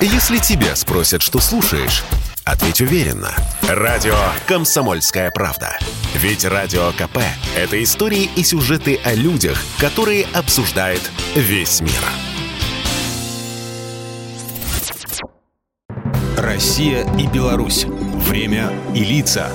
Если тебя спросят, что слушаешь, ответь уверенно. Радио «Комсомольская правда». Ведь Радио КП – это истории и сюжеты о людях, которые обсуждает весь мир. Россия и Беларусь. Время и лица.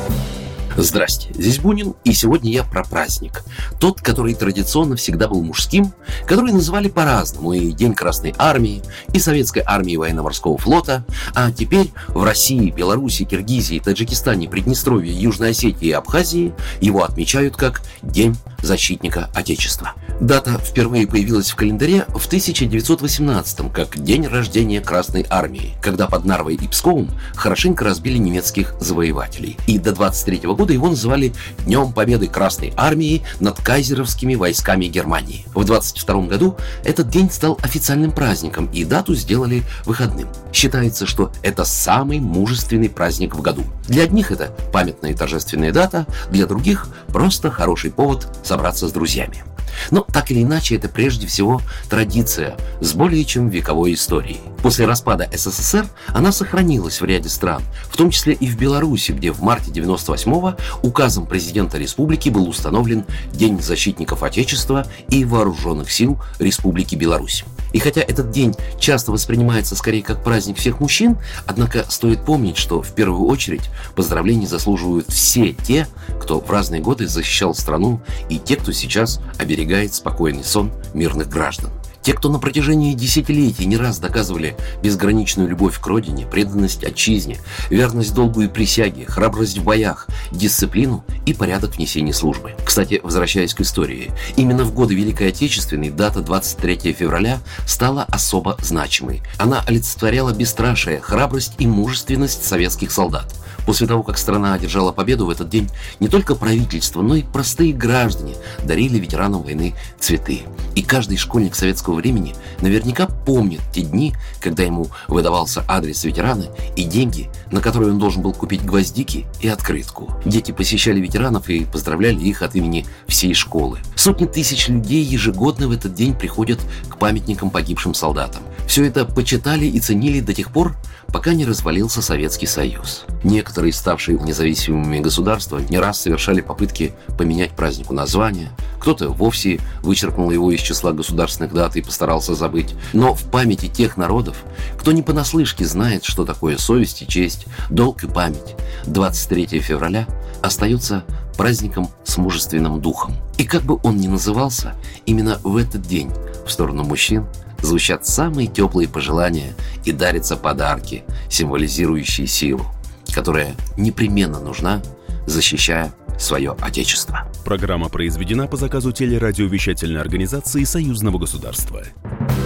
Здрасте, здесь Бунин, и сегодня я про праздник. Тот, который традиционно всегда был мужским, который называли по-разному и День Красной Армии, и Советской Армии Военно-Морского флота, а теперь в России, Беларуси, Киргизии, Таджикистане, Приднестровье, Южной Осетии и Абхазии его отмечают как День защитника Отечества. Дата впервые появилась в календаре в 1918 как день рождения Красной Армии, когда под Нарвой и Псковом хорошенько разбили немецких завоевателей. И до 23 года его называли Днем Победы Красной Армии над кайзеровскими войсками Германии. В 22 году этот день стал официальным праздником, и дату сделали выходным. Считается, что это самый мужественный праздник в году. Для одних это памятная и торжественная дата, для других просто хороший повод собраться с друзьями. Но так или иначе, это прежде всего традиция с более чем вековой историей. После распада СССР она сохранилась в ряде стран, в том числе и в Беларуси, где в марте 98-го указом президента республики был установлен День защитников Отечества и вооруженных сил Республики Беларусь. И хотя этот день часто воспринимается скорее как праздник всех мужчин, однако стоит помнить, что в первую очередь поздравлений заслуживают все те, кто в разные годы защищал страну, и те, кто сейчас оберегает спокойный сон мирных граждан. Те, кто на протяжении десятилетий не раз доказывали безграничную любовь к родине, преданность отчизне, верность долгу и присяге, храбрость в боях, дисциплину и порядок в несении службы. Кстати, возвращаясь к истории, именно в годы Великой Отечественной дата 23 февраля стала особо значимой. Она олицетворяла бесстрашие, храбрость и мужественность советских солдат. После того, как страна одержала победу в этот день, не только правительство, но и простые граждане дарили ветеранам войны цветы. И каждый школьник советского времени наверняка помнит те дни, когда ему выдавался адрес ветерана и деньги, на которые он должен был купить гвоздики и открытку. Дети посещали ветеранов и поздравляли их от имени всей школы. Сотни тысяч людей ежегодно в этот день приходят к памятникам погибшим солдатам. Все это почитали и ценили до тех пор, пока не развалился Советский Союз. Некоторые, ставшие независимыми государства, не раз совершали попытки поменять празднику название, кто-то вовсе вычеркнул его из числа государственных дат и постарался забыть. Но в памяти тех народов, кто не понаслышке знает, что такое совесть и честь, долг и память, 23 февраля остается праздником с мужественным духом. И как бы он ни назывался, именно в этот день в сторону мужчин звучат самые теплые пожелания и дарятся подарки, символизирующие силу, которая непременно нужна, защищая свое Отечество. Программа произведена по заказу телерадиовещательной организации Союзного государства.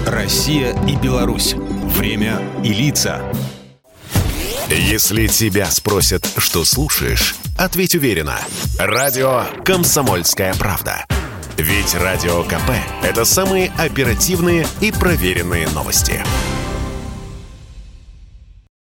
Россия и Беларусь. Время и лица. Если тебя спросят, что слушаешь, ответь уверенно. Радио «Комсомольская правда». Ведь Радио КП – это самые оперативные и проверенные новости.